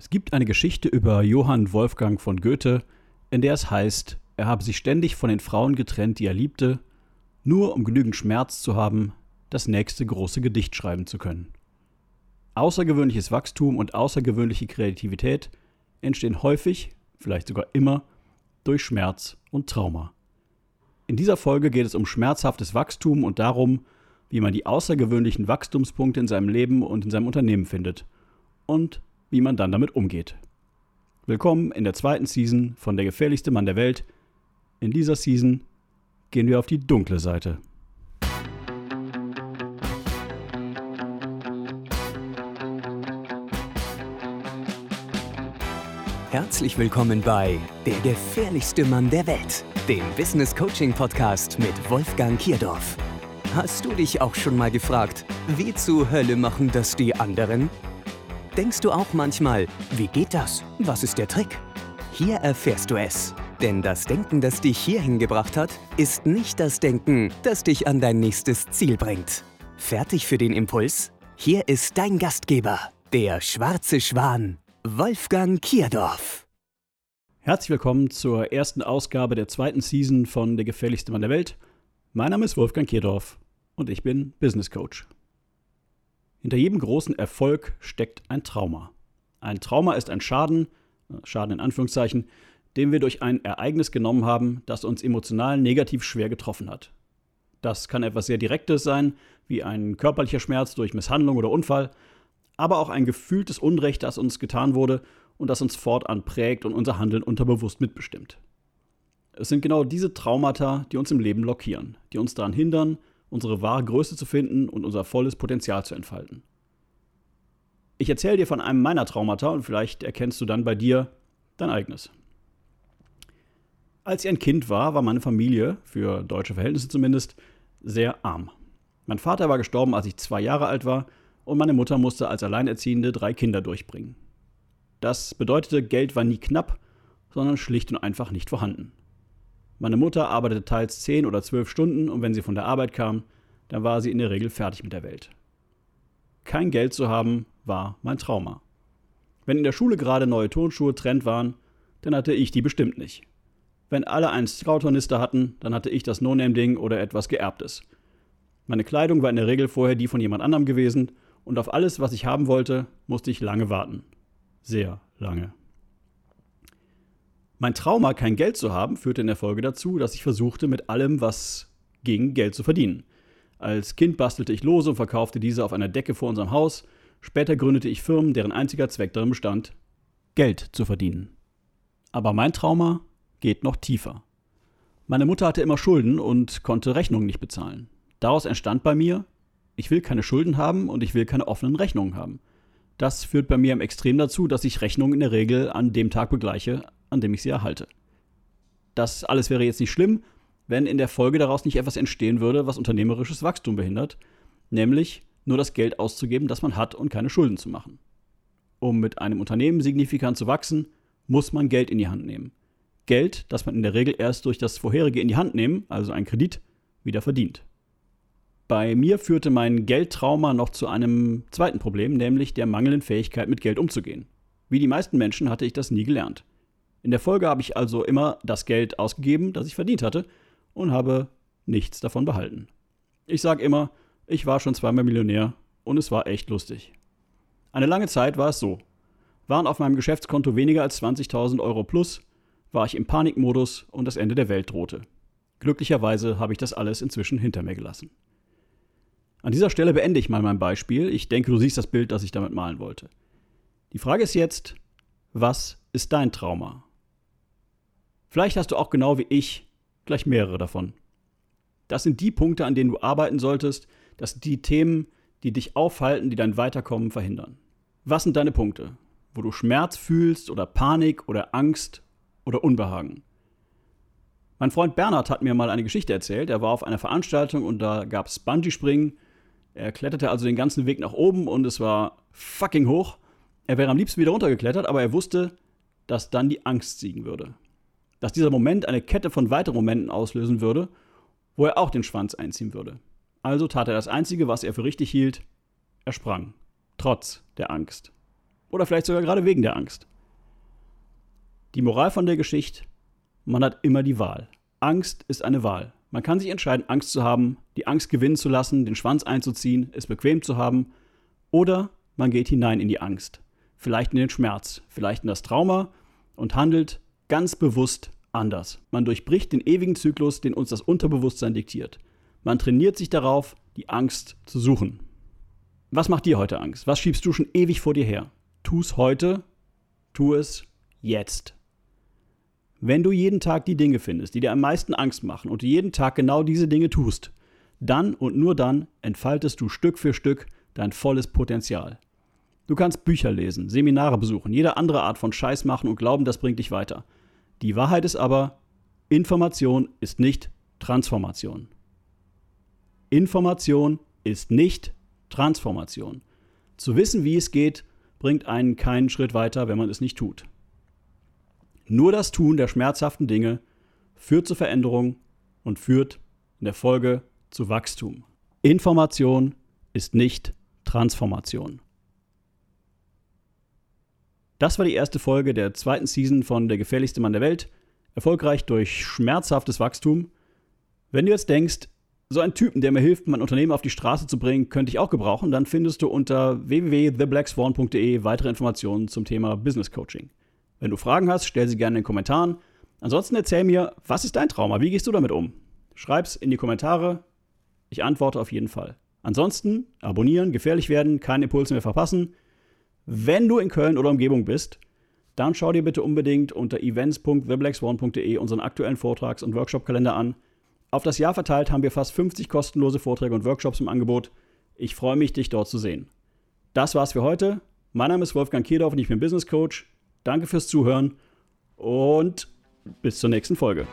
Es gibt eine Geschichte über Johann Wolfgang von Goethe, in der es heißt, er habe sich ständig von den Frauen getrennt, die er liebte, nur um genügend Schmerz zu haben, das nächste große Gedicht schreiben zu können. Außergewöhnliches Wachstum und außergewöhnliche Kreativität entstehen häufig, vielleicht sogar immer, durch Schmerz und Trauma. In dieser Folge geht es um schmerzhaftes Wachstum und darum, wie man die außergewöhnlichen Wachstumspunkte in seinem Leben und in seinem Unternehmen findet und wie man dann damit umgeht. Willkommen in der zweiten Season von Der gefährlichste Mann der Welt. In dieser Season gehen wir auf die dunkle Seite. Herzlich willkommen bei Der gefährlichste Mann der Welt, dem Business Coaching Podcast mit Wolfgang Kierdorf. Hast du dich auch schon mal gefragt, wie zur Hölle machen das die anderen? Denkst du auch manchmal, wie geht das? Was ist der Trick? Hier erfährst du es. Denn das Denken, das dich hierhin gebracht hat, ist nicht das Denken, das dich an dein nächstes Ziel bringt. Fertig für den Impuls? Hier ist dein Gastgeber, der schwarze Schwan, Wolfgang Kierdorf. Herzlich willkommen zur ersten Ausgabe der zweiten Season von Der gefährlichste Mann der Welt. Mein Name ist Wolfgang Kierdorf und ich bin Business Coach. Hinter jedem großen Erfolg steckt ein Trauma. Ein Trauma ist ein Schaden, äh, Schaden in Anführungszeichen, den wir durch ein Ereignis genommen haben, das uns emotional negativ schwer getroffen hat. Das kann etwas sehr Direktes sein, wie ein körperlicher Schmerz durch Misshandlung oder Unfall, aber auch ein gefühltes Unrecht, das uns getan wurde und das uns fortan prägt und unser Handeln unterbewusst mitbestimmt. Es sind genau diese Traumata, die uns im Leben blockieren, die uns daran hindern, unsere wahre Größe zu finden und unser volles Potenzial zu entfalten. Ich erzähle dir von einem meiner Traumata und vielleicht erkennst du dann bei dir dein eigenes. Als ich ein Kind war, war meine Familie, für deutsche Verhältnisse zumindest, sehr arm. Mein Vater war gestorben, als ich zwei Jahre alt war, und meine Mutter musste als Alleinerziehende drei Kinder durchbringen. Das bedeutete, Geld war nie knapp, sondern schlicht und einfach nicht vorhanden. Meine Mutter arbeitete teils 10 oder 12 Stunden und wenn sie von der Arbeit kam, dann war sie in der Regel fertig mit der Welt. Kein Geld zu haben, war mein Trauma. Wenn in der Schule gerade neue Turnschuhe Trend waren, dann hatte ich die bestimmt nicht. Wenn alle einen Scout-Tornister hatten, dann hatte ich das No-Name-Ding oder etwas Geerbtes. Meine Kleidung war in der Regel vorher die von jemand anderem gewesen und auf alles, was ich haben wollte, musste ich lange warten. Sehr lange. Mein Trauma, kein Geld zu haben, führte in der Folge dazu, dass ich versuchte, mit allem, was ging, Geld zu verdienen. Als Kind bastelte ich Lose und verkaufte diese auf einer Decke vor unserem Haus. Später gründete ich Firmen, deren einziger Zweck darin bestand, Geld zu verdienen. Aber mein Trauma geht noch tiefer. Meine Mutter hatte immer Schulden und konnte Rechnungen nicht bezahlen. Daraus entstand bei mir, ich will keine Schulden haben und ich will keine offenen Rechnungen haben. Das führt bei mir im Extrem dazu, dass ich Rechnungen in der Regel an dem Tag begleiche, an dem ich sie erhalte. Das alles wäre jetzt nicht schlimm, wenn in der Folge daraus nicht etwas entstehen würde, was unternehmerisches Wachstum behindert, nämlich nur das Geld auszugeben, das man hat und keine Schulden zu machen. Um mit einem Unternehmen signifikant zu wachsen, muss man Geld in die Hand nehmen. Geld, das man in der Regel erst durch das vorherige in die Hand nehmen, also ein Kredit, wieder verdient. Bei mir führte mein Geldtrauma noch zu einem zweiten Problem, nämlich der mangelnden Fähigkeit, mit Geld umzugehen. Wie die meisten Menschen hatte ich das nie gelernt. In der Folge habe ich also immer das Geld ausgegeben, das ich verdient hatte, und habe nichts davon behalten. Ich sage immer, ich war schon zweimal Millionär und es war echt lustig. Eine lange Zeit war es so. Waren auf meinem Geschäftskonto weniger als 20.000 Euro plus, war ich im Panikmodus und das Ende der Welt drohte. Glücklicherweise habe ich das alles inzwischen hinter mir gelassen. An dieser Stelle beende ich mal mein Beispiel. Ich denke, du siehst das Bild, das ich damit malen wollte. Die Frage ist jetzt, was ist dein Trauma? Vielleicht hast du auch genau wie ich gleich mehrere davon. Das sind die Punkte, an denen du arbeiten solltest. Das sind die Themen, die dich aufhalten, die dein Weiterkommen verhindern. Was sind deine Punkte, wo du Schmerz fühlst oder Panik oder Angst oder Unbehagen? Mein Freund Bernhard hat mir mal eine Geschichte erzählt. Er war auf einer Veranstaltung und da gab es Bungee-Springen. Er kletterte also den ganzen Weg nach oben und es war fucking hoch. Er wäre am liebsten wieder runtergeklettert, aber er wusste, dass dann die Angst siegen würde dass dieser Moment eine Kette von weiteren Momenten auslösen würde, wo er auch den Schwanz einziehen würde. Also tat er das Einzige, was er für richtig hielt, er sprang, trotz der Angst. Oder vielleicht sogar gerade wegen der Angst. Die Moral von der Geschichte, man hat immer die Wahl. Angst ist eine Wahl. Man kann sich entscheiden, Angst zu haben, die Angst gewinnen zu lassen, den Schwanz einzuziehen, es bequem zu haben, oder man geht hinein in die Angst, vielleicht in den Schmerz, vielleicht in das Trauma und handelt ganz bewusst anders. Man durchbricht den ewigen Zyklus, den uns das Unterbewusstsein diktiert. Man trainiert sich darauf, die Angst zu suchen. Was macht dir heute Angst? Was schiebst du schon ewig vor dir her? Tu es heute, tu es jetzt. Wenn du jeden Tag die Dinge findest, die dir am meisten Angst machen und du jeden Tag genau diese Dinge tust, dann und nur dann entfaltest du Stück für Stück dein volles Potenzial. Du kannst Bücher lesen, Seminare besuchen, jede andere Art von Scheiß machen und glauben, das bringt dich weiter. Die Wahrheit ist aber, Information ist nicht Transformation. Information ist nicht Transformation. Zu wissen, wie es geht, bringt einen keinen Schritt weiter, wenn man es nicht tut. Nur das Tun der schmerzhaften Dinge führt zu Veränderung und führt in der Folge zu Wachstum. Information ist nicht Transformation. Das war die erste Folge der zweiten Season von Der gefährlichste Mann der Welt. Erfolgreich durch schmerzhaftes Wachstum. Wenn du jetzt denkst, so einen Typen, der mir hilft, mein Unternehmen auf die Straße zu bringen, könnte ich auch gebrauchen, dann findest du unter www.theblackswan.de weitere Informationen zum Thema Business Coaching. Wenn du Fragen hast, stell sie gerne in den Kommentaren. Ansonsten erzähl mir, was ist dein Trauma? Wie gehst du damit um? Schreib's in die Kommentare. Ich antworte auf jeden Fall. Ansonsten abonnieren, gefährlich werden, keine Impulse mehr verpassen. Wenn du in Köln oder Umgebung bist, dann schau dir bitte unbedingt unter events.theblackswan.de unseren aktuellen Vortrags- und Workshop-Kalender an. Auf das Jahr verteilt haben wir fast 50 kostenlose Vorträge und Workshops im Angebot. Ich freue mich, dich dort zu sehen. Das war's für heute. Mein Name ist Wolfgang Kierdorf und ich bin Business Coach. Danke fürs Zuhören und bis zur nächsten Folge.